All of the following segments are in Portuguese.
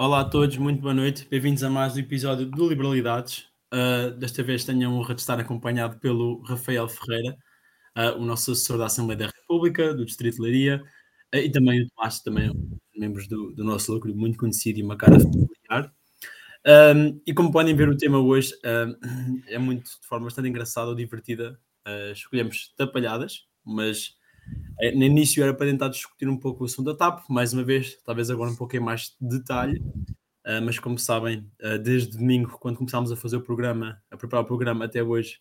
Olá a todos, muito boa noite. Bem-vindos a mais um episódio do Liberalidades. Uh, desta vez tenho a honra de estar acompanhado pelo Rafael Ferreira, uh, o nosso assessor da Assembleia da República, do Distrito de Leiria, uh, e também o Tomás, também membros do, do nosso lucro, muito conhecido e uma cara familiar. Um, e como podem ver, o tema hoje é muito, de forma bastante engraçada ou divertida. escolhemos tapalhadas, mas no início era para tentar discutir um pouco o assunto da TAP, mais uma vez, talvez agora um pouquinho mais de detalhe, uh, mas como sabem, uh, desde domingo, quando começámos a fazer o programa, a preparar o programa até hoje,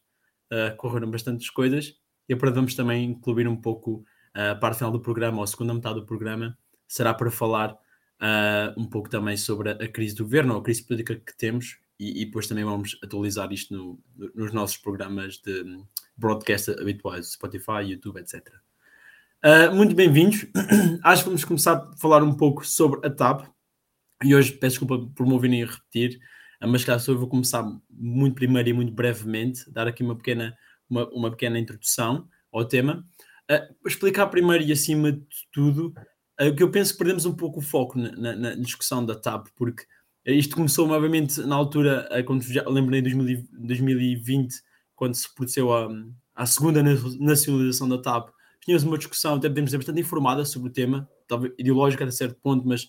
uh, correram bastantes coisas e agora vamos também incluir um pouco a parte final do programa, ou a segunda metade do programa, será para falar um pouco também sobre a crise do governo, ou a crise política que temos, e, e depois também vamos atualizar isto no, nos nossos programas de broadcast habituais, Spotify, YouTube, etc. Uh, muito bem-vindos. Acho que vamos começar a falar um pouco sobre a TAP. E hoje peço desculpa por me ouvirem repetir, ah, mas caso eu vou começar muito primeiro e muito brevemente, dar aqui uma pequena, uma, uma pequena introdução ao tema. Uh, explicar primeiro e acima de tudo uh, que eu penso que perdemos um pouco o foco na, na, na discussão da TAP, porque isto começou novamente na altura, quando já lembrei de 2020, quando se produziu a, a segunda nacionalização da TAP tínhamos uma discussão, até podemos dizer, bastante informada sobre o tema, talvez ideológica até certo ponto, mas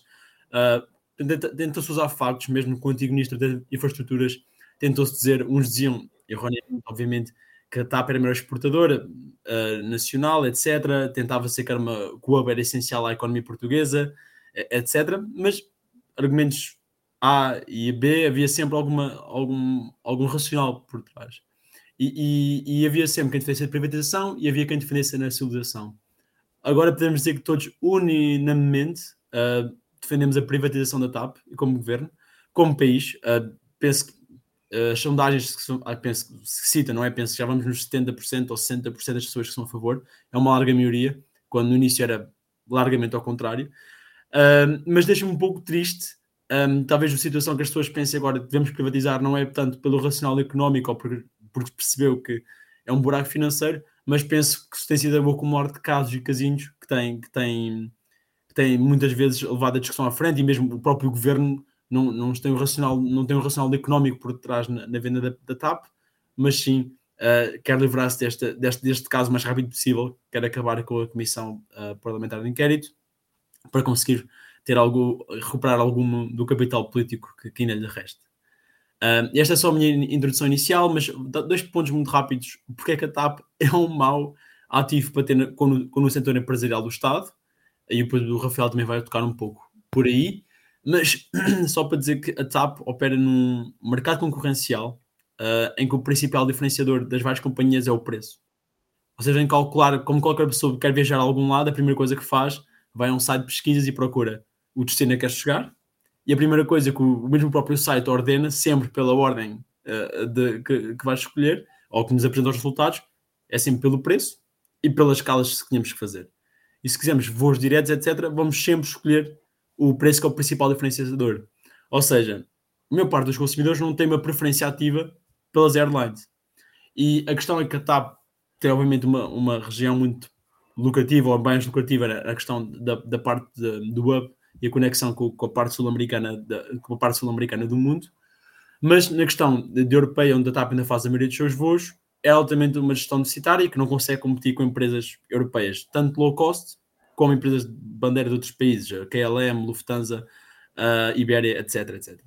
uh, tentou-se usar factos, mesmo com o antigo ministro de Infraestruturas, tentou-se dizer, uns diziam, erroneamente, obviamente, que a TAP era a melhor exportadora uh, nacional, etc. Tentava-se que, uma, que o era essencial à economia portuguesa, etc. Mas argumentos A e B havia sempre alguma, algum, algum racional por trás. E, e, havia sempre quem defendesse a privatização e havia quem defendesse a nacionalização. Agora podemos dizer que todos unanimemente uh, defendemos a privatização da TAP como governo, como país. Uh, penso que uh, as sondagens que, são, penso que se cita, não é? Penso que já vamos nos 70% ou 60% das pessoas que são a favor. É uma larga maioria, quando no início era largamente ao contrário. mas deixa-me um pouco triste um, talvez a situação que as pessoas pensem agora devemos privatizar não é tanto pelo racional económico ou por, porque percebeu que é um buraco financeiro, mas penso que tem sido a boa acumular de casos e casinhos que tem, que tem, que tem muitas vezes levado a discussão à frente e mesmo o próprio governo não, não, tem, um racional, não tem um racional económico por trás na, na venda da, da, TAP, mas sim uh, quer livrar-se deste, deste, deste caso o mais rápido possível, quer acabar com a Comissão uh, Parlamentar de Inquérito para conseguir ter algo, recuperar algum do capital político que, que ainda lhe resta. Esta é só a minha introdução inicial, mas dois pontos muito rápidos. Porque é que a TAP é um mau ativo para ter com, com o setor empresarial do Estado? E depois o Rafael também vai tocar um pouco por aí. Mas só para dizer que a TAP opera num mercado concorrencial uh, em que o principal diferenciador das várias companhias é o preço. Seja, em calcular, como qualquer pessoa que quer viajar a algum lado, a primeira coisa que faz vai a um site de pesquisas e procura o destino a que quer chegar e a primeira coisa que o, mesmo próprio site ordena, sempre pela ordem uh, de, que, que vais escolher, ou que nos apresenta os resultados, é sempre pelo preço e pelas escalas que tínhamos que fazer. E se quisermos voos diretos, etc., vamos sempre escolher o preço que é o principal diferenciador. Ou seja, a maior parte dos consumidores não tem uma preferência ativa pelas airlines. E a questão é que a TAP tem, obviamente, uma, uma região muito lucrativa, ou bem lucrativa, a questão da, da parte de, do hub, e a conexão com, com a parte sul-americana com a parte sul-americana do mundo. Mas na questão de, europeia, onde a TAP ainda faz a maioria dos seus voos, é altamente uma gestão deficitária que não consegue competir com empresas europeias, tanto low cost como empresas de bandeira de outros países, a KLM, Lufthansa, uh, Iberia, etc, etc.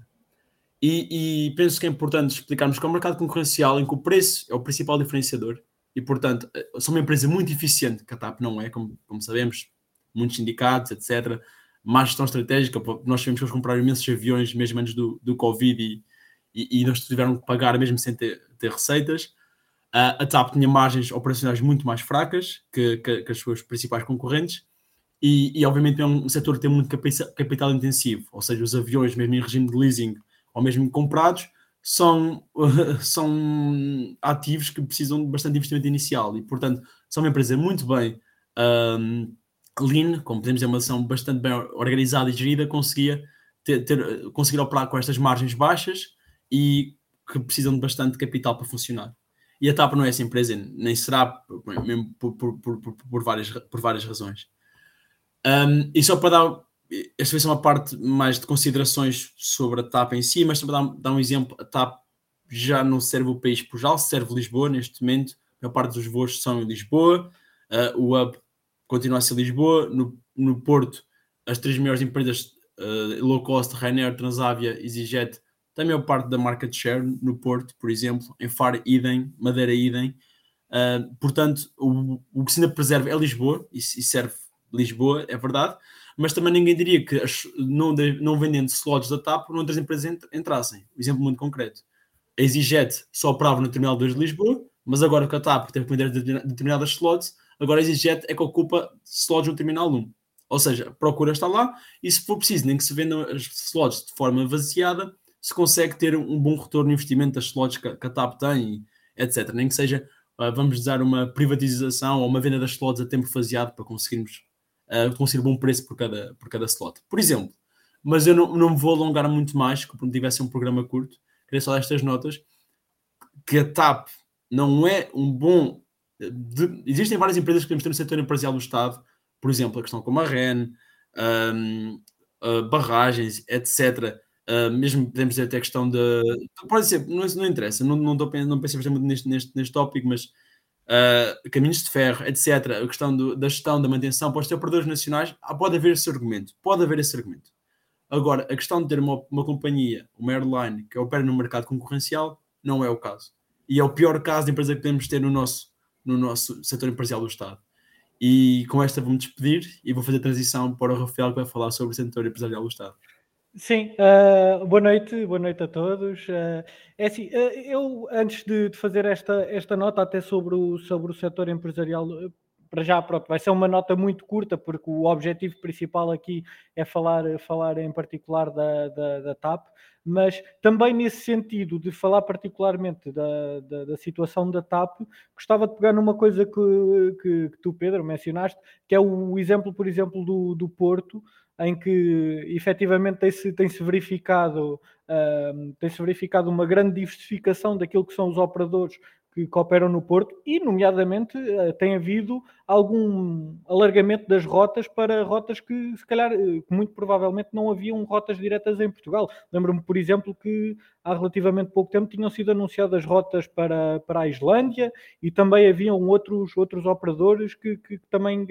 E, e, penso que é importante explicarmos que é um mercado concorrencial em que o preço é o principal diferenciador e, portanto, eh, são uma empresa muito eficiente, que a TAP não é, como, como sabemos, muitos sindicatos, etc má gestão estratégica. Nós tivemos que comprar imensos aviões mesmo antes do, do Covid e, e, e tiveram que pagar mesmo sem ter, ter receitas. Uh, a TAP tinha margens operacionais muito mais fracas que, que, que as suas principais concorrentes e, e, obviamente é um setor que tem muito capital intensivo, ou seja, os aviões, mesmo em regime de leasing ou mesmo comprados, são, são ativos que precisam de bastante investimento inicial e, portanto, são uma empresa muito bem um, lean, como podemos dizer, uma ação bastante bem organizada e gerida, conseguia ter, ter, conseguir operar com estas margens baixas e que precisam de bastante capital para funcionar. E a TAP não é essa empresa, nem será, mesmo por, por, por, por várias, por várias razões. Um, e só para dar esta vai ser uma parte mais de considerações sobre a TAP em si, mas também dar, dar um exemplo, a TAP já não serve o país por serve Lisboa neste momento, a maior parte dos voos são em Lisboa, uh, o hub continua a ser Lisboa, no, no Porto as três maiores empresas uh, low cost, Ryanair, Transavia, EasyJet, tem a maior parte da market share no Porto, por exemplo, em Faro, idem, Madeira, idem, uh, portanto, o, o que se ainda preserva é Lisboa, e, e serve Lisboa, é verdade, mas também ninguém diria que as, não, de, não vendendo slots da TAP, outras empresas entrassem. Um exemplo muito concreto. A EasyJet só operava no Terminal 2 de Lisboa, mas agora que a TAP teve que vender determinadas slots, agora a EasyJet é que ocupa slots no Terminal 1. Ou seja, a procura está lá e se for preciso, nem que se vendam as slots de forma vaziada, se consegue ter um bom retorno no investimento das slots que, a TAP tem, etc. Nem que seja, ah, vamos dizer, uma privatização ou uma venda das slots a tempo faseado para conseguirmos uh, conseguir bom preço por cada, por cada slot. Por exemplo, mas eu não, não me vou alongar muito mais, que tivesse um programa curto, queria só dar estas notas, que a TAP não é um bom... De, existem várias empresas que podemos ter no setor empresarial do Estado, por exemplo, a questão como a REN, um, uh, barragens, etc., Uh, mesmo podemos dizer até a questão de. Pode ser, não, não interessa, não, não, não pensei muito neste, neste, neste tópico, mas uh, caminhos de ferro, etc., a questão do, da gestão, da manutenção, pode ter operadores nacionais, ah, pode haver esse argumento, pode haver esse argumento. Agora, a questão de ter uma, uma companhia, uma airline, que opera no mercado concorrencial, não é o caso. E é o pior caso de empresa que podemos ter no nosso, no nosso setor empresarial do Estado. E com esta vou-me despedir e vou fazer a transição para o Rafael, que vai falar sobre o setor empresarial do Estado. Sim, uh, boa noite, boa noite a todos. Uh, é assim, uh, eu antes de, de, fazer esta, esta nota até sobre o, sobre o setor empresarial, para já pronto, vai ser uma nota muito curta, porque o objetivo principal aqui é falar, falar em particular da, da, da TAP, mas também nesse sentido de falar particularmente da, da, da, situação da TAP, gostava de pegar numa coisa que, que, que tu, Pedro, mencionaste, que é o exemplo, por exemplo, do, do Porto, em que efetivamente tem-se tem -se verificado, uh, tem-se verificado uma grande diversificação daquilo que são os operadores que cooperam no Porto e, nomeadamente, uh, tem havido algum alargamento das rotas para rotas que, se calhar, uh, muito provavelmente não haviam rotas diretas em Portugal. Lembro-me, por exemplo, que há relativamente pouco tempo tinham sido anunciadas rotas para, para a Islândia e também haviam outros, outros operadores que, que também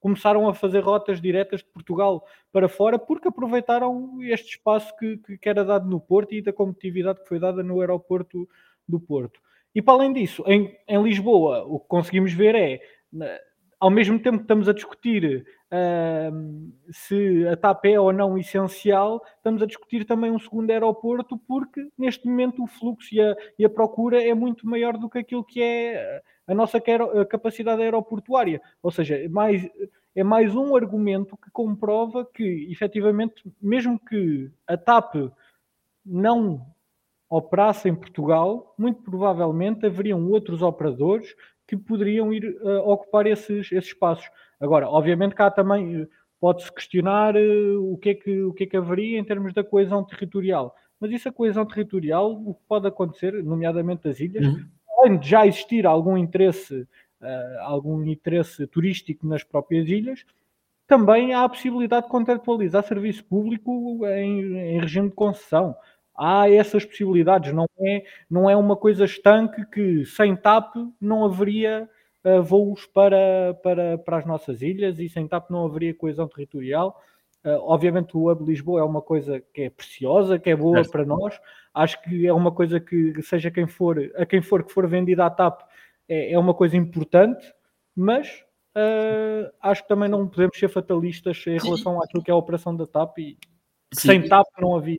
começaram a fazer rotas diretas de Portugal para fora porque aproveitaram este espaço que, que, era dado no Porto e da competitividade que foi dada no aeroporto do Porto. E para além disso, em, em Lisboa, o que conseguimos ver é, ao mesmo tempo que estamos a discutir uh, se a TAP é ou não essencial, estamos a discutir também um segundo aeroporto porque neste momento o fluxo e a, e a procura é muito maior do que aquilo que é a nossa capacidade aeroportuária. Ou seja, é mais, é mais um argumento que comprova que, efetivamente, mesmo que a TAP não operasse em Portugal, muito provavelmente haveriam outros operadores que poderiam ir uh, ocupar esses, esses espaços. Agora, obviamente, cá também uh, pode-se questionar uh, o, que é que, o que é que haveria em termos da coesão territorial. Mas isso, a coesão territorial, o que pode acontecer, nomeadamente das ilhas, uhum além de já existir algum interesse, uh, algum interesse turístico nas próprias ilhas, também há a possibilidade de contratualizar serviço público em, em regime de concessão. Há essas possibilidades, não é, não é uma coisa estanque que sem TAP não haveria uh, voos para, para, para as nossas ilhas e sem TAP não haveria coesão territorial. Uh, obviamente o Hub Lisboa é uma coisa que é preciosa, que é boa é. para nós. Acho que é uma coisa que, seja quem for, a quem for que for vendida à TAP, é, é uma coisa importante, mas uh, acho que também não podemos ser fatalistas em relação àquilo que é a operação da TAP e Sim. sem TAP não havia.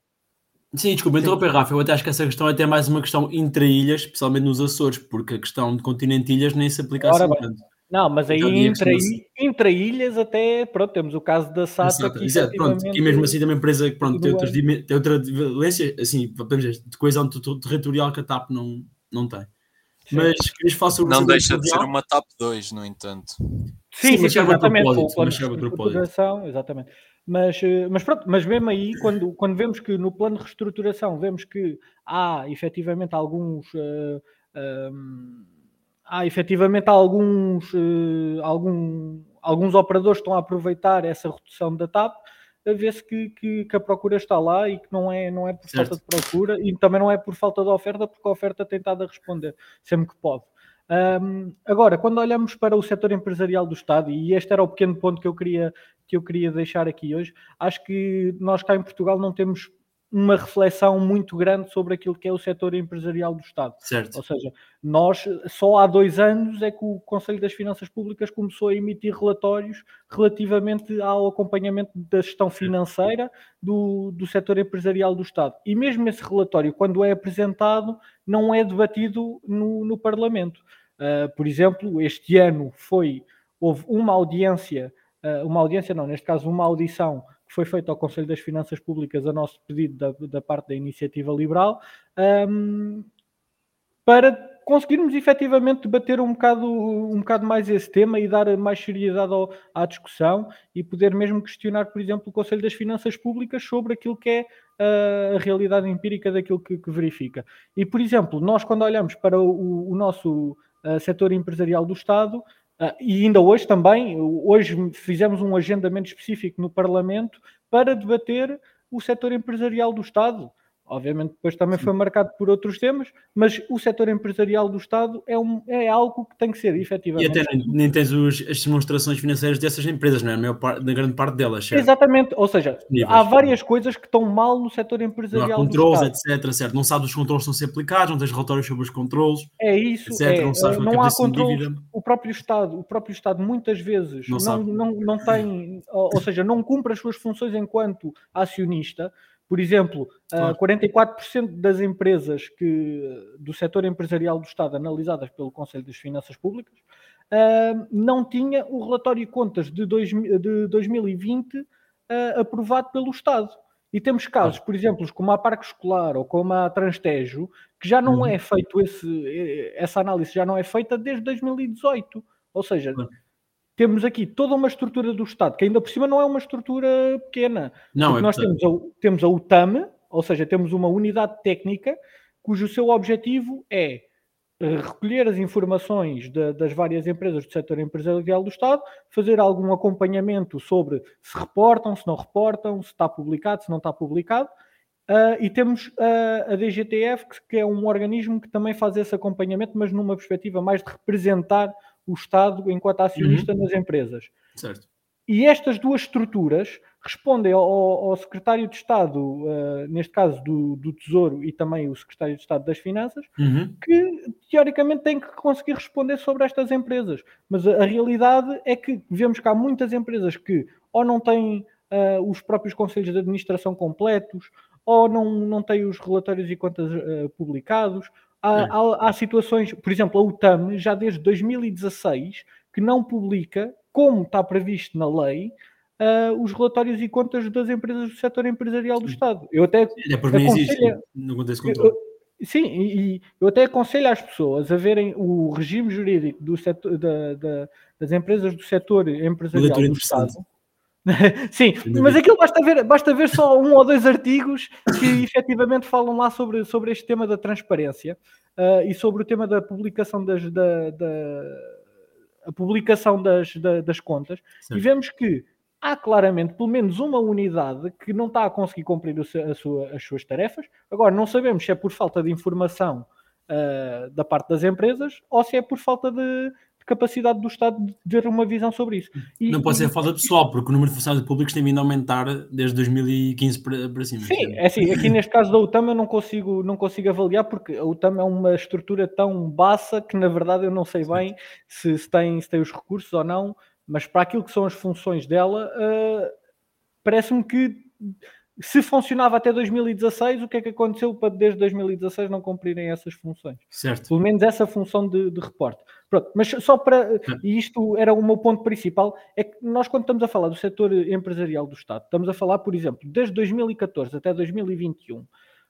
Sim, desculpa, interromper, Rafa. Eu até acho que essa questão é até mais uma questão intra-ilhas, especialmente nos Açores, porque a questão de continente-ilhas nem se aplica assim tanto. Não, mas aí entre, entre ilhas até, pronto, temos o caso da SATA. Exato, exato pronto, e mesmo assim também empresa que pronto, tem, outras, tem outra valência, assim, dizer, de coesão territorial que a TAP não, não tem. Sim. Mas querias falar sobre Não deixa de ser uma TAP 2, no entanto. Sim, sim, sim exatamente. Reestruturação, exatamente. Mas, eh, mas pronto, mas mesmo aí, quando, quando vemos que no plano de reestruturação vemos que há efetivamente alguns. Uh, eh, um, há efetivamente alguns, uh, algum, alguns operadores que estão a aproveitar essa redução da TAP. vê-se que, que, que, a procura está lá e que não é, não é por certo. falta de procura e também não é por falta de oferta, porque a oferta tem estado a responder sempre que pode. Um, agora, quando olhamos para o setor empresarial do Estado, e este era o pequeno ponto que eu queria, que eu queria deixar aqui hoje, acho que nós cá em Portugal não temos uma reflexão muito grande sobre aquilo que é o setor empresarial do Estado. Certo. Ou seja, nós só há dois anos é que o Conselho das Finanças Públicas começou a emitir relatórios relativamente ao acompanhamento da gestão financeira do, do setor empresarial do Estado. E mesmo esse relatório, quando é apresentado, não é debatido no, no Parlamento. Uh, por exemplo, este ano foi houve uma audiência, uh, uma audiência não, neste caso uma audição foi feito ao Conselho das Finanças Públicas a nosso pedido da, da parte da Iniciativa Liberal, um, para conseguirmos efetivamente debater um bocado, um bocado mais esse tema e dar mais seriedade ao, à discussão e poder mesmo questionar, por exemplo, o Conselho das Finanças Públicas sobre aquilo que é uh, a realidade empírica daquilo que, que, verifica. E, por exemplo, nós quando olhamos para o, o nosso uh, setor empresarial do Estado, Uh, e ainda hoje também, hoje fizemos um agendamento específico no Parlamento para debater o setor empresarial do Estado. Obviamente, depois também foi marcado por outros temas, mas o setor empresarial do Estado é, um, é algo que tem que ser efetivamente. E até nem, nem tens os, as demonstrações financeiras dessas empresas, não é? A maior parte, na grande parte delas, certo? Exatamente, ou seja, há várias coisas que estão mal no setor empresarial. Não há controles, etc, certo? Não sabes os controles estão a ser aplicados, não tens relatórios sobre os controles. É isso, etc, é, não, sabes não há controles. O próprio Estado, o próprio Estado muitas vezes não, não, não, não tem, ou, ou seja, não cumpre as suas funções enquanto acionista por exemplo, claro. uh, 44% das empresas que, do setor empresarial do Estado analisadas pelo Conselho das Finanças Públicas uh, não tinha o relatório de contas de, dois, de 2020 uh, ah, aprovado pelo Estado. E temos casos, por exemplo, como a Parque Escolar ou como a Transtejo, que já não uhum. é feito esse, essa análise, já não é feita desde 2018. Ou seja, temos aqui toda uma estrutura do Estado, que ainda por cima não é uma estrutura pequena. Não, é nós temos a, temos a UTAM, ou seja, temos uma unidade técnica cujo seu objetivo é eh, recolher as informações de, das várias empresas do setor empresarial do Estado, fazer algum acompanhamento sobre se reportam, se não reportam, se está publicado, se não está publicado. Uh, e temos uh, a DGTF, que, que, é um organismo que também faz esse acompanhamento, mas numa perspectiva mais de representar o Estado enquanto acionista uhum. nas empresas. Certo. E estas duas estruturas respondem ao, ao secretário de Estado, uh, neste caso do, do, Tesouro e também o secretário de Estado das Finanças, uhum. que teoricamente têm que conseguir responder sobre estas empresas. Mas a, a, realidade é que vemos que há muitas empresas que ou não têm uh, os próprios conselhos de administração completos, ou não, não têm os relatórios e contas uh, publicados, Há, é. há, há, situações, por exemplo, a UTAM já desde 2016 que não publica, como está previsto na lei, uh, os relatórios e contas das empresas do setor empresarial do Estado. Eu até é não existe, não acontece controle. Sim, e eu até aconselho às pessoas a verem o regime jurídico do setor, da, da, das empresas do setor empresarial do Estado Sim, mas aquilo basta ver, basta ver só um ou dois artigos que efetivamente falam lá sobre, sobre este tema da transparência uh, e sobre o tema da publicação das, da, da publicação das, da, das contas Sim. e vemos que há claramente pelo menos uma unidade que não está a conseguir cumprir a sua, as suas tarefas. Agora, não sabemos se é por falta de informação uh, da parte das empresas ou se é por falta de, capacidade do Estado de ter uma visão sobre isso. E, não pode ser falta pessoal, porque o número de funcionários públicos tem vindo a aumentar desde 2015 para, para cima. Sim, é assim, aqui neste caso da UTAM eu não consigo, não consigo avaliar, porque a UTAM é uma estrutura tão baixa que na verdade eu não sei bem se, se, tem, se tem os recursos ou não, mas para aquilo que são as funções dela, uh, parece-me que se funcionava até 2016, o que é que aconteceu para desde 2016 não cumprirem essas funções? Certo. Pelo menos essa função de, de reporte. Pronto, mas só para. E isto era o meu ponto principal: é que nós, quando estamos a falar do setor empresarial do Estado, estamos a falar, por exemplo, desde 2014 até 2021,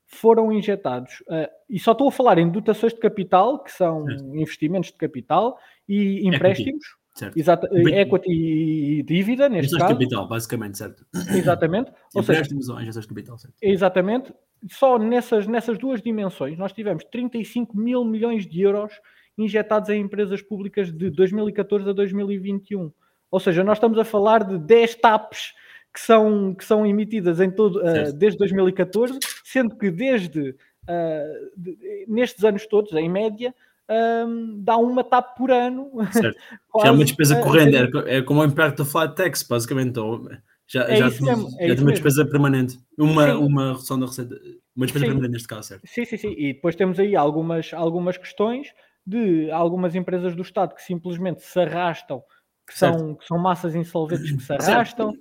foram injetados, uh, e só estou a falar em dotações de capital, que são certo. investimentos de capital, e empréstimos. Certo. Exato, equity e dívida, neste caso. de capital, basicamente, certo. Exatamente. ou Empréstimos ou injeções de capital, certo. Exatamente. Só nessas, nessas duas dimensões nós tivemos 35 mil milhões de euros injetados em empresas públicas de 2014 a 2021. Ou seja, nós estamos a falar de 10 TAPs que são, que são emitidas em todo, uh, desde 2014, sendo que desde uh, de, nestes anos todos, em média, um, dá uma TAP por ano. Certo. já é uma despesa corrente, é, é como o Impact of Flight Tax, basicamente. Então, já, é já, mesmo, é já tem uma despesa permanente, uma, uma redução da receita, uma despesa sim. permanente neste caso, certo? Sim, sim, sim. E depois temos aí algumas, algumas questões de algumas empresas do Estado que simplesmente se arrastam, que, são, que são massas insolventes que se arrastam.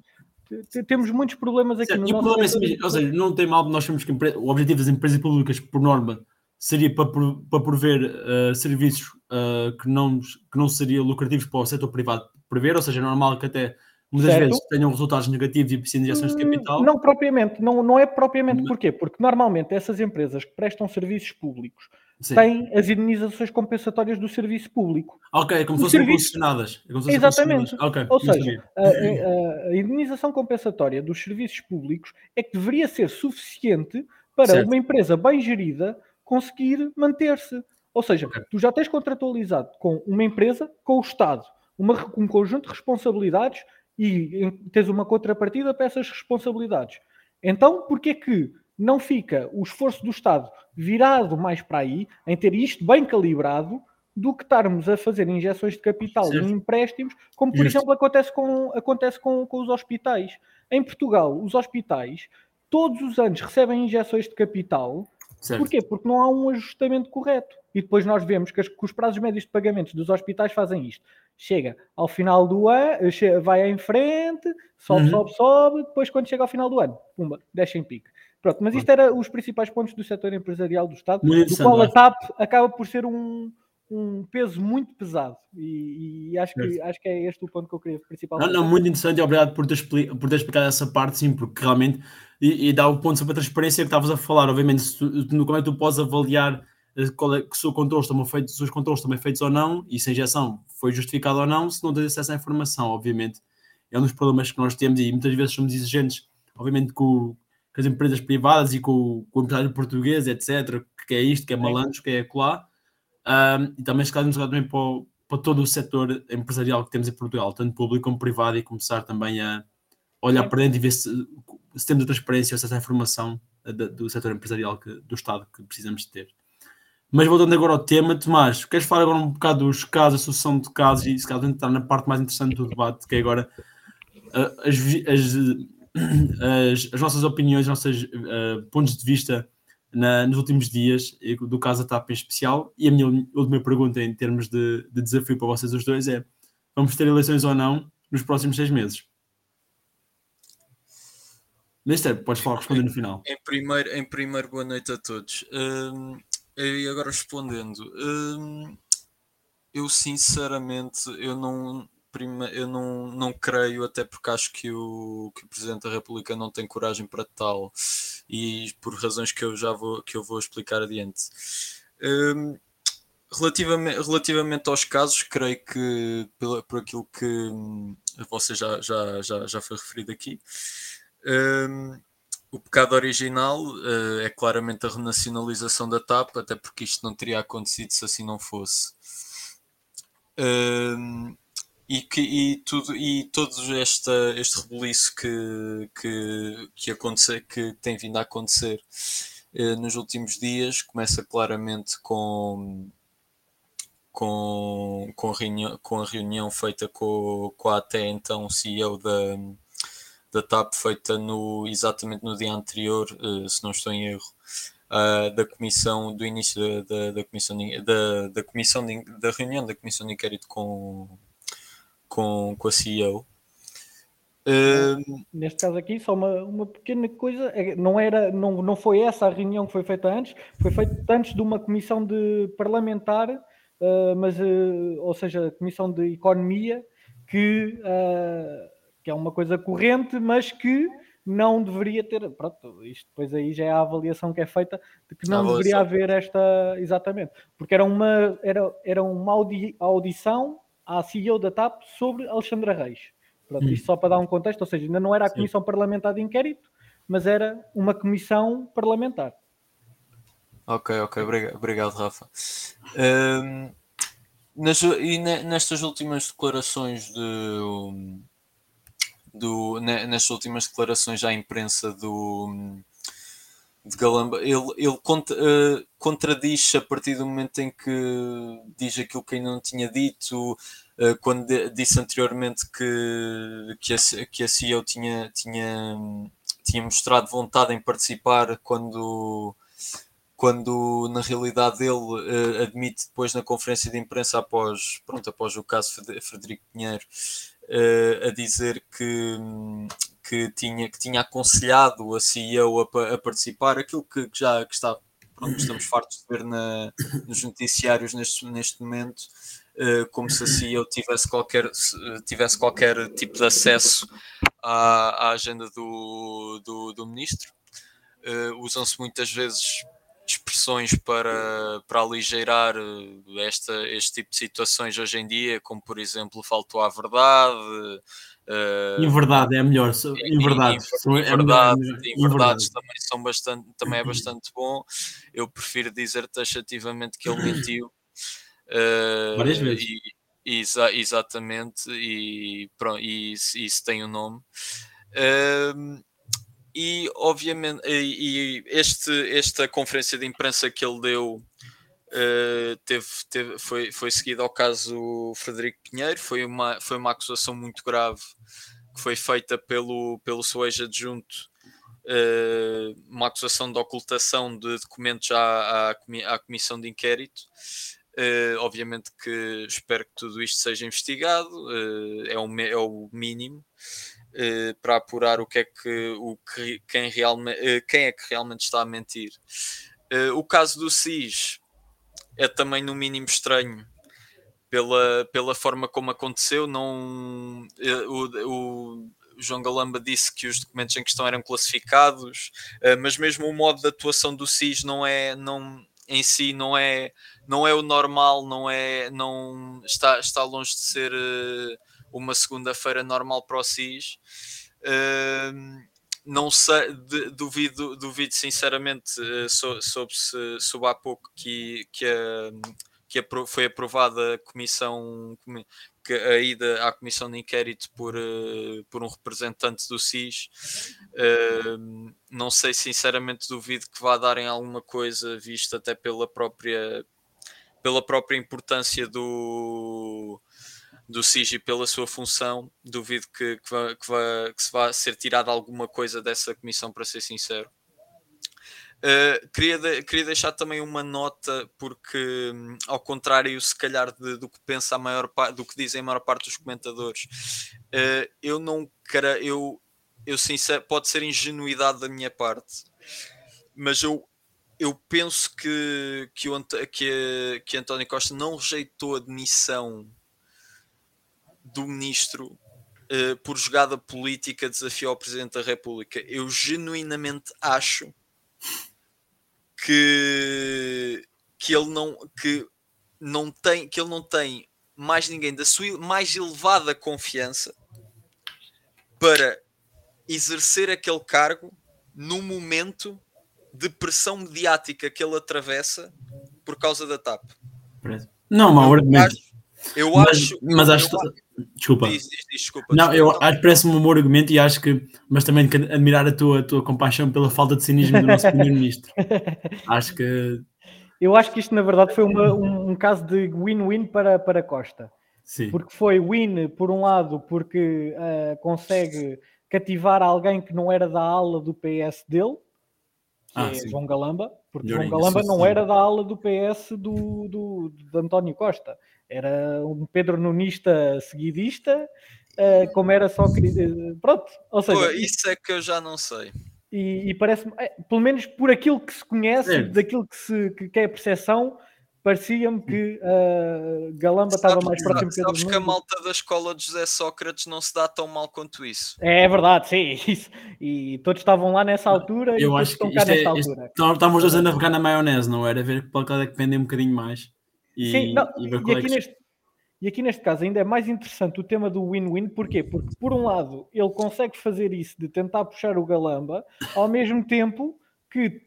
Certo. Temos muitos problemas aqui certo. no e nosso. Problema é, ou seja, não tem mal, nós temos que o objetivo das empresas públicas, por norma, seria para, para prover uh, serviços uh, que, não, que não seriam lucrativos para o setor privado prever, ou seja, é normal que até muitas certo. vezes tenham resultados negativos e precisem de ações de capital. Não propriamente, não, não é propriamente não. porquê? Porque normalmente essas empresas que prestam serviços públicos Sim. têm as indenizações compensatórias do serviço público. Ok, é como se fossem serviço... concessionadas. É Exatamente. Okay, Ou seja, a, a, a, indenização compensatória dos serviços públicos é que deveria ser suficiente para certo. uma empresa bem gerida conseguir manter-se. Ou seja, okay. tu já tens contratualizado com uma empresa, com o Estado, uma, um conjunto de responsabilidades e tens uma contrapartida para essas responsabilidades. Então, porquê que não fica o esforço do Estado virado mais para aí, em ter isto bem calibrado, do que estarmos a fazer injeções de capital certo. em empréstimos, como por Justo. exemplo acontece, com, acontece com, com os hospitais. Em Portugal, os hospitais todos os anos recebem injeções de capital. Certo. Porquê? Porque não há um ajustamento correto. E depois nós vemos que, as, que os prazos médios de pagamentos dos hospitais fazem isto. Chega ao final do ano, vai em frente, sobe, uhum. sobe, sobe, depois quando chega ao final do ano, pumba, deixa em pique. Pronto, mas isto era os principais pontos do setor empresarial do Estado, do qual a TAP acaba por ser um, um peso muito pesado. E, e acho, que, acho que é este o ponto que eu queria principalmente. Não, não, muito interessante e obrigado por ter, por ter explicado essa parte, sim, porque realmente e, e dá o ponto sobre a transparência que estavas a falar, obviamente, se tu, como é que tu podes avaliar eh, qual é, que se, o controle estão feitos, se os controles estão bem feitos ou não, e se a injeção foi justificada ou não, se não tens acesso à informação, obviamente. É um dos problemas que nós temos e muitas vezes somos exigentes, obviamente, com, com as empresas privadas e com, com o empresário português, etc., que é isto, que é malandros, que é acolá, um, e também se calhar também para, o, para todo o setor empresarial que temos em Portugal, tanto público como privado, e começar também a olhar para dentro e ver se, se temos a transparência, acesso à informação do setor empresarial que, do Estado que precisamos ter. Mas voltando agora ao tema, Tomás, queres falar agora um bocado dos casos, a sucessão de casos e se calhar entrar na parte mais interessante do debate, que é agora uh, as, as, as, as, nossas opiniões, os nossos uh, pontos de vista na, nos últimos dias do caso da TAP em especial. E a minha última pergunta em termos de, de desafio para vocês os dois é: vamos ter eleições ou não nos próximos seis meses? Mister, podes falar responder no final. Em primeiro, em primeiro, boa noite a todos. Um, e agora respondendo, hum, eu sinceramente eu não, prima, eu não, não creio, até porque acho que o, que o Presidente da República não tem coragem para tal, e por razões que eu já vou, que eu vou explicar adiante. Hum, relativamente, relativamente aos casos, creio que pela, por aquilo que hum, você já, já, já, já foi referido aqui. Hum, o pecado original uh, é claramente a renacionalização da TAP, até porque isto não teria acontecido se assim não fosse. Uh, e, que, e, tudo, e todo esta, este rebuliço que, que, que, acontecer, que tem vindo a acontecer uh, nos últimos dias começa claramente com, com, com, reunião, com a reunião feita com, com a até então CEO da da TAP feita no, exatamente no dia anterior, uh, se não estou em erro, uh, da comissão, do início da, da, da comissão, da, da, comissão de, da reunião da comissão de inquérito com, com, com a CEO. Uh, Neste caso aqui, só uma, uma pequena coisa, é não, era, não, não foi essa a reunião que foi feita antes, foi feita antes de uma comissão de parlamentar, uh, mas, uh, ou seja, a comissão de economia, que que é uma coisa corrente, mas que não deveria ter. Pronto, isto depois aí já é a avaliação que é feita de que não deveria haver esta. Exatamente, porque era uma, era, era uma audi, audição à CEO da TAP sobre Alexandra Reis. Pronto, hum. Isto só para dar um contexto, ou seja, ainda não era a Comissão Sim. Parlamentar de Inquérito, mas era uma comissão parlamentar. Ok, ok, obrigado, obrigado Rafa. Um, nas, e nestas últimas declarações de do, nestas últimas declarações à imprensa do de Galamba, ele, ele uh, contradiz a partir do momento em que diz aquilo que ainda não tinha dito, uh, quando de, disse anteriormente que, que, a, que a CEO tinha, tinha, tinha mostrado vontade em participar quando, quando na realidade ele uh, admite depois na conferência de imprensa após, pronto, após o caso Frederico Pinheiro a dizer que que tinha, que tinha aconselhado a CEO a, a participar, aquilo que, que já que está, pronto, estamos fartos de ver na, nos noticiários neste, neste momento, uh, como se a CEO tivesse qualquer, tivesse qualquer tipo de acesso à, à agenda do, do, do ministro. Uh, Usam-se muitas vezes expressões para, para aligeirar eh, esta, este tipo de situações hoje em dia, como por exemplo, faltou à verdade, Uh, em verdade é melhor. Em verdade, em, em, em verdade, é em verdades também são bastante, também é bastante bom. Eu prefiro dizer taxativamente que ele mentiu. Uh, Várias vezes. E, exa exatamente, e, pronto, e isso, isso tem o um nome. Uh, e obviamente, e, e este, esta conferência de imprensa que ele deu Uh, teve, teve, foi, foi seguido ao caso Frederico Pinheiro, foi uma, foi uma acusação muito grave que foi feita pelo, pelo seu ex-adjunto, uh, uma acusação de ocultação de documentos à, à, à Comissão de Inquérito. Uh, obviamente que espero que tudo isto seja investigado, é, o, é o mínimo. para apurar o que é que, o que quem, realmente, quem é que realmente está a mentir. o caso do SIS é também no mínimo estranho pela, pela forma como aconteceu. Não, eh, o, o João Galamba disse que os documentos em questão eram classificados, eh, mas mesmo o modo de atuação do SIS não é, não, em si não é, não é o normal, não é, não está, está longe de ser eh, uma segunda-feira normal para o SIS. Uh, não sei, duvido, duvido sinceramente uh, soube-se soube há pouco que, que, a, que a, foi aprovada a comissão que a ida à comissão de inquérito por, uh, por um representante do SIS. Uh, não sei sinceramente duvido que vá darem alguma coisa visto até pela própria pela própria importância do do SIGI pela sua função, duvido que, que, vá, que, vá, que se vá ser tirada alguma coisa dessa comissão, para ser sincero. Uh, queria, de, queria deixar também uma nota, porque, hum, ao contrário, se calhar, de, do que pensa a maior do que dizem a maior parte dos comentadores, uh, eu não quero, eu, eu sincero, pode ser ingenuidade da minha parte, mas eu, eu penso que, que, o, que, que António Costa não rejeitou a demissão do ministro uh, por jogada política desafiou ao Presidente da República. Eu genuinamente acho que, que ele não que não tem que ele não tem mais ninguém da sua mais elevada confiança para exercer aquele cargo no momento de pressão mediática que ele atravessa por causa da TAP. Não, mau argumento. Eu mas, acho. Mas acho. Eu, desculpa. Diz, diz, desculpa. Não, desculpa, eu acho que parece-me um bom argumento e acho que. Mas também admirar a tua, a tua compaixão pela falta de cinismo do nosso primeiro-ministro. acho que. Eu acho que isto, na verdade, foi uma, um, um, caso de win-win para, para Costa. Sim. Porque foi win, por um lado, porque uh, consegue cativar alguém que não era da ala do PS dele, que ah, é sim. João Galamba, porque Melhor João Galamba não era da ala do PS do, do, de António Costa. Era um Pedro Nunista seguidista, uh, como era só. Pronto, ou seja. Pô, isso é que eu já não sei. E, e parece-me, é, pelo menos por aquilo que se conhece, é. daquilo que, se, que, que é a percepção, parecia-me que uh, Galamba estava mais próximo de Sabes que a malta da escola de José Sócrates não se dá tão mal quanto isso. É, é verdade, sim. Isso. E todos estavam lá nessa altura eu acho que estão cá é, altura. Estamos dois a navegar na maionese, não era? Ver qual é que pendem um bocadinho mais. E, Sim, não, e, e, aqui neste, e aqui neste caso ainda é mais interessante o tema do win-win, porquê? Porque por um lado ele consegue fazer isso de tentar puxar o Galamba, ao mesmo tempo que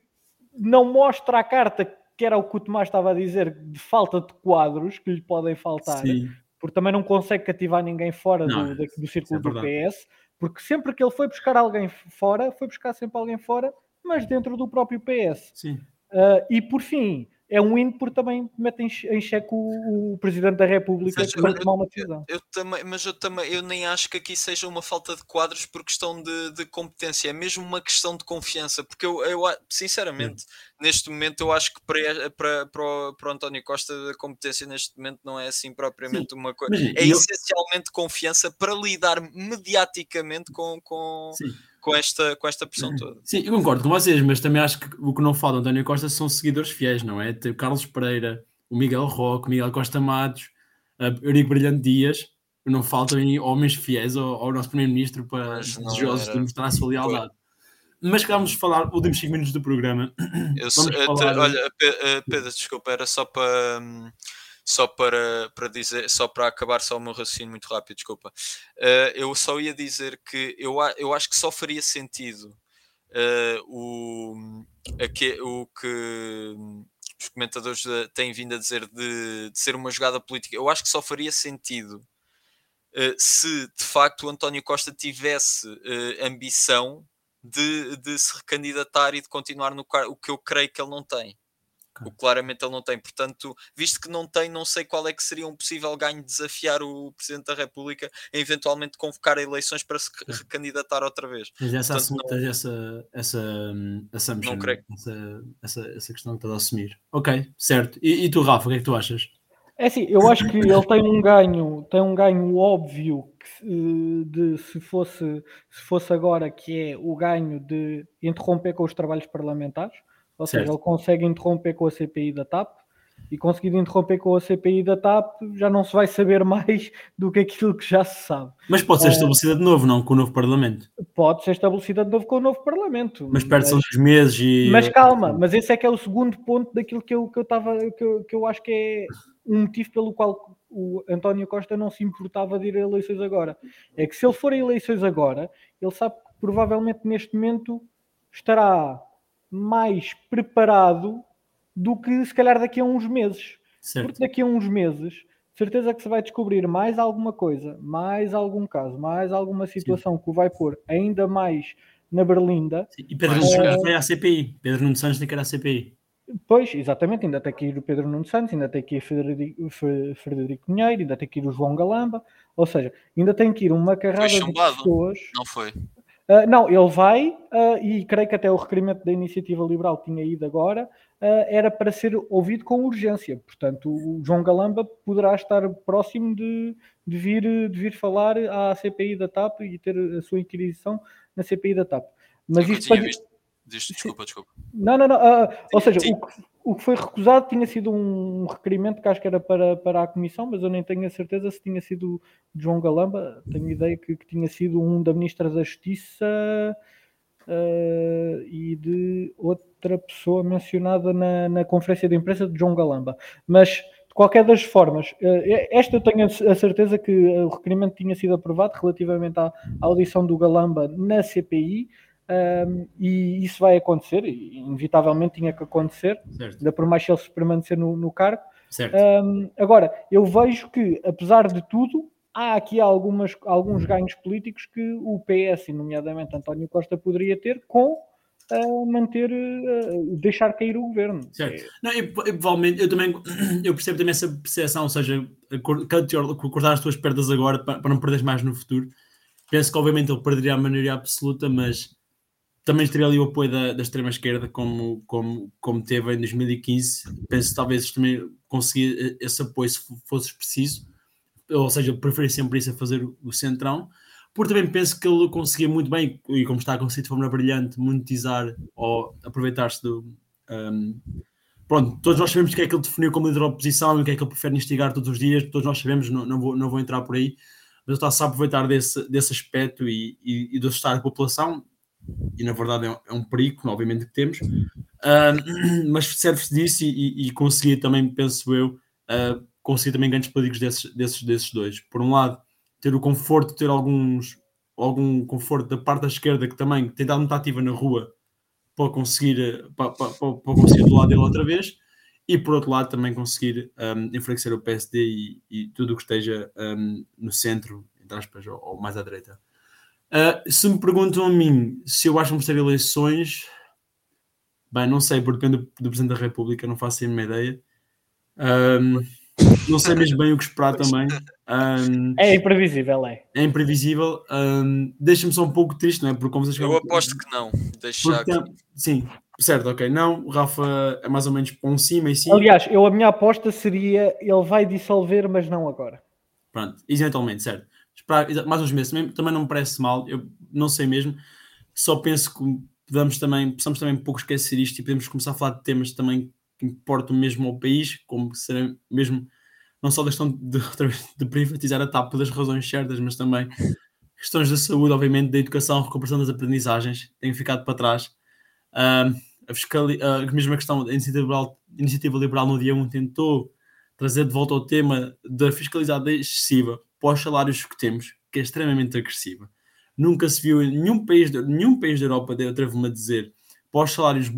não mostra a carta que era o que o Tomás estava a dizer de falta de quadros que lhe podem faltar, Sim. porque também não consegue cativar ninguém fora não, do, do, círculo é do PS, Porque sempre que ele foi buscar alguém fora, foi buscar sempre alguém fora, mas dentro do próprio PS. Sim. Uh, e por fim, é um hino porque também mete em xeque o, o Presidente da República Seja, eu- tomar uma decisão. Eu também, mas eu também eu nem acho que aqui seja uma falta de quadros por questão de, de competência, é mesmo uma questão de confiança, porque eu, eu sinceramente, neste momento eu acho que para, para, para, o, para o António Costa a competência neste momento não é assim propriamente uma coisa. É eu- essencialmente confiança para lidar mediaticamente com, com, sim. Com, esta, com esta pressão toda. Sim, eu concordo com vocês, mas também acho que o que não falta do António Costa são seguidores fiéis, não é? Tem o Carlos Pereira, o Miguel Roque, o Miguel Costa Matos, a Eurico Brilhante Dias, não faltam homens fiéis ao, ao nosso Primeiro-Ministro para Mas desejosos era- de mostrar a sua lealdade. Mas que vamos falar, últimos 5 minutos do programa. Eu falar- olha, eh, Pedro, desculpa, era só para hum, só para, para dizer, só para acabar só o meu raciocínio muito rápido, desculpa. Eh, eu só ia dizer que eu, eu acho que só faria sentido eh, o, aque- o que os comentadores têm vindo a dizer de, de ser uma jogada política. Eu acho que só faria sentido eh, se de facto o António Costa tivesse eh, ambição de, de se recandidatar e de continuar no cargo, o que eu creio que ele não tem. Ok. O que claramente ele não tem. Portanto, visto que não tem, não sei qual é que seria um possível ganho de desafiar o Presidente da República a eventualmente convocar eleições para se recandidatar outra vez. Tens essa, Portanto, assumo- tens essa, essa hum, assumption, Não creio. essa, essa, essa questão que estás a assumir. Ok, certo. E, e tu, Rafa, o que é que tu achas? É assim, eu acho que ele tem um ganho, tem um ganho óbvio que, se- de se fosse, se fosse agora, que é o ganho de interromper com os trabalhos parlamentares, ou seja, Certo. ele consegue interromper com a CPI da TAP, e conseguindo interromper com a CPI da TAP, já não se vai saber mais do que aquilo que já se sabe. Mas pode ser É. estabelecida de novo, não? Com o novo Parlamento. Pode ser estabelecida de novo com o novo Parlamento. Mas perde-se uns meses e. Mas calma, mas esse é que é o segundo ponto daquilo que eu, que eu, tava, que eu, que eu acho que é um motivo pelo qual o António Costa não se importava de ir a eleições agora. É que se ele for a eleições agora, ele sabe que provavelmente neste momento estará mais preparado do que se calhar daqui a uns meses. Certo. Porque daqui a uns meses, certeza que se vai descobrir mais alguma coisa, mais algum caso, mais alguma situação que o vai pôr ainda mais na berlinda. Sim, E Pedro Mas- Nuno Santos vai à CPI. Pedro Nuno Santos tem que ir à CPI. Pois, exatamente, ainda tem que ir o Pedro Nuno Santos, ainda tem que ir Frederico, Frederico Pinheiro, ainda tem que ir o João Galamba, ou seja, ainda tem que ir uma carrada de pessoas. Não foi? Ah, não, ele vai, ah, e creio que até o requerimento da Iniciativa Liberal tinha ido agora, ah, era para ser ouvido com urgência. Portanto, o João Galamba poderá estar próximo de, de vir, de vir falar à CPI da TAP e ter a sua inquisição na CPI da TAP. Mas isto para-. Diz, desculpa, desculpa. não, não, não. ou Sim, seja, sim. o que, o que foi recusado tinha sido um requerimento que acho que era para, para a Comissão, mas eu nem tenho a certeza se tinha sido João Galamba. Tenho ideia que, que tinha sido um da Ministra da Justiça ah, e de outra pessoa mencionada na, na conferência de imprensa de João Galamba. Mas, de qualquer das formas, ah, esta eu tenho a certeza que o requerimento tinha sido aprovado relativamente à audição do Galamba na CPI. Um, e isso vai acontecer, inevitavelmente tinha que acontecer, Certo. ainda por mais se permanecer no, no cargo. Um, agora, eu vejo que, apesar de tudo, há aqui algumas, alguns ganhos políticos que o PS, nomeadamente António Costa, poderia ter com uh, manter, uh, deixar cair o governo. Certo. Não, eu, eu, provavelmente, eu também eu percebo também essa percepção, ou seja, cor- cortar as tuas perdas agora para, para não perderes mais no futuro. Penso que obviamente ele perderia a maioria absoluta, mas também teria ali o apoio da, da extrema-esquerda como, como, como teve em 2015. Penso que talvez também conseguir esse apoio se fosse preciso, ou seja, preferir sempre isso a fazer o, centrão. Porque também penso que ele conseguia muito bem, e como está a conseguir de forma brilhante, monetizar ou aproveitar-se do, um, pronto, todos nós sabemos o que é que ele definiu como líder da oposição e o que é que ele prefere instigar todos os dias, todos nós sabemos, não, não, vou, não vou entrar por aí, mas ele está-se a aproveitar desse, desse aspecto e, e, e do estado da população, e na verdade é um, é um perigo, obviamente, que temos, uh, mas serve-se disso e, e conseguir também, penso eu, uh, conseguir também ganhos políticos desses, desses, desses dois. Por um lado, ter o conforto, ter alguns, algum conforto da parte da esquerda que também tem dado muita ativa na rua para conseguir, para, para, para, para conseguir do lado dele outra vez, e por outro lado também conseguir um, enfraquecer o PSD e, e tudo o que esteja um, no centro, entre aspas, ou, ou, mais à direita. Uh, se me perguntam a mim se eu acho que vamos ter eleições, bem, não sei, porque depende do, Presidente da República, não faço a mínima ideia. Um, não sei mesmo bem o que esperar também. Um, é imprevisível, é. É imprevisível. Um, Deixa-me só um pouco triste, não é? Porque como vocês Eu aposto que não. Deixa aqui. Sim, certo, ok. Não, o Rafa é mais ou menos para um cima e sim. Aliás, eu, a minha aposta seria ele vai dissolver, mas não agora. Pronto, eventualmente, certo. Esperar mais uns meses também, não me parece mal, eu não sei mesmo. Só penso que podemos também, possamos também pouco esquecer isto e podemos começar a falar de temas também que importam mesmo ao país, como ser mesmo não só da questão de, de privatizar a TAP das razões certas, mas também questões da saúde, obviamente, da educação, recuperação das aprendizagens, têm ficado para trás. Uh, a, fiscali a mesma questão da iniciativa liberal, iniciativa liberal no dia 1 tentou trazer de volta o tema da fiscalidade excessiva para os salários que temos, que é extremamente agressiva. Nunca se viu em nenhum país, nenhum país da Europa, atrevo-me a dizer, para os salários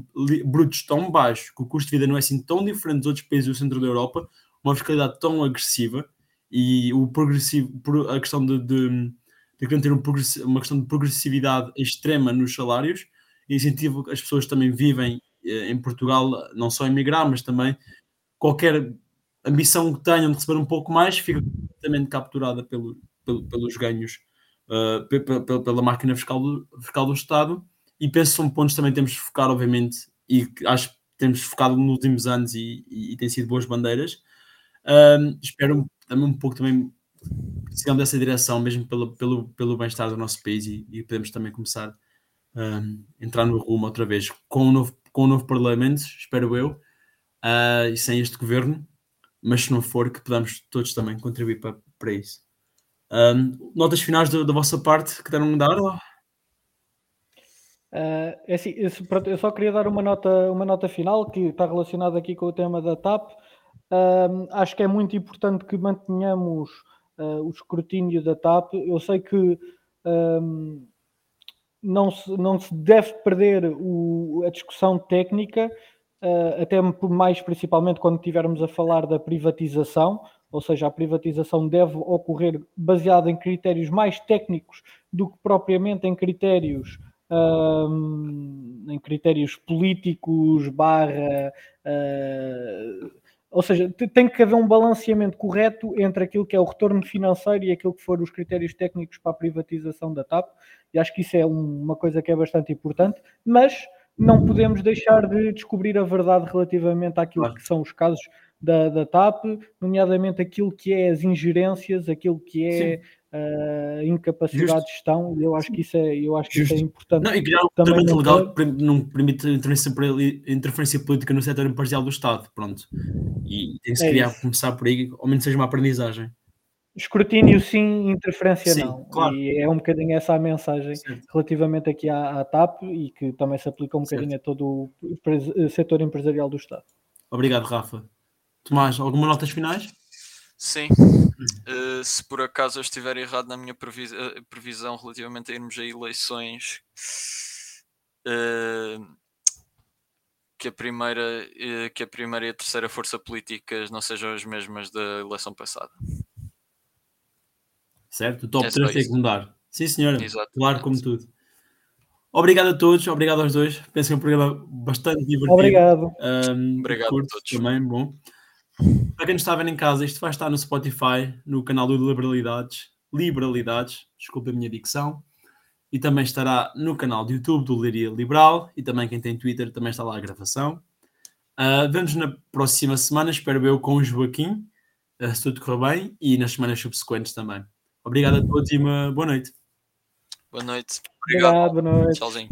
brutos tão baixos, que o custo de vida não é assim tão diferente dos outros países do centro da Europa, uma fiscalidade tão agressiva e o progressivo, a questão de, de, de ter um uma questão de progressividade extrema nos salários, incentivo que as pessoas também vivem eh, em Portugal, não só emigrar, mas também qualquer ambição que tenham de receber um pouco mais fica completamente capturada pelo, pelo, pelos ganhos uh, pela, pela máquina fiscal do, fiscal do Estado. E penso que são pontos que também temos de focar, obviamente, e acho que temos focado nos últimos anos e, e, e tem sido boas bandeiras, um, espero também um pouco também sigamos dessa direção, mesmo pelo, pelo, pelo bem-estar do nosso país e, e podemos também começar a entrar no rumo outra vez com um novo, com um novo Parlamento, espero eu, uh, e sem este governo, mas se não for, que podamos todos também contribuir para, para isso. Um, notas finais da, da vossa parte que deram dar? Uh, é assim, eu só queria dar uma nota, uma nota final que está relacionada aqui com o tema da TAP acho que é muito importante que mantenhamos uh, o escrutínio da TAP. Eu sei que um, não, se, não se deve perder o, a discussão técnica, até mais principalmente quando estivermos a falar da privatização, ou seja, a privatização deve ocorrer baseada em critérios mais técnicos do que propriamente em critérios um, em critérios políticos barra uh, ou seja, tem que haver um balanceamento correto entre aquilo que é o retorno financeiro e aquilo que foram os critérios técnicos para a privatização da TAP. E acho que isso é uma coisa que é bastante importante, mas não podemos deixar de descobrir a verdade relativamente àquilo claro. que são os casos da, da TAP, nomeadamente aquilo que é as ingerências, aquilo que é uh, incapacidade Justo. de gestão. Eu acho que isso é, eu acho que isso é importante. Não, e criar um também legal que não permite interferência, política no setor imparcial do Estado. Pronto. E tem que se é criar, começar por aí, ao menos seja uma aprendizagem. Escrutínio sim, interferência sim, não. Claro. E é um bocadinho essa a mensagem certo. relativamente aqui à, à, TAP e que também se aplica um bocadinho certo. a todo o setor empresarial do Estado. Obrigado, Rafa. Tomás, algumas notas finais? Sim. Uh, se por acaso eu estiver errado na minha previs eh, previsão relativamente a irmos a eleições, uh, que, a primeira, uh, que a primeira e a terceira força políticas não sejam as mesmas da eleição passada. Certo? O top é 3 tem que mudar. Sim, senhora. Claro, como tudo. Obrigado a todos, obrigado aos dois. Penso que é um programa bastante divertido. Obrigado. Um, obrigado a todos. Também, bom. Para quem nos está a ver em casa, isto vai estar no Spotify, no canal do Liberalidades, Liberalidades, desculpa a minha dicção, e também estará no canal do YouTube do Leiria Liberal, e também quem tem Twitter também está lá a gravação. Uh, vemos na próxima semana, espero eu, com o Joaquim, uh, se tudo correr bem, e nas semanas subsequentes também. Obrigado a todos e uma boa noite. Boa noite. Obrigado. Obrigado boa noite. Tchauzinho.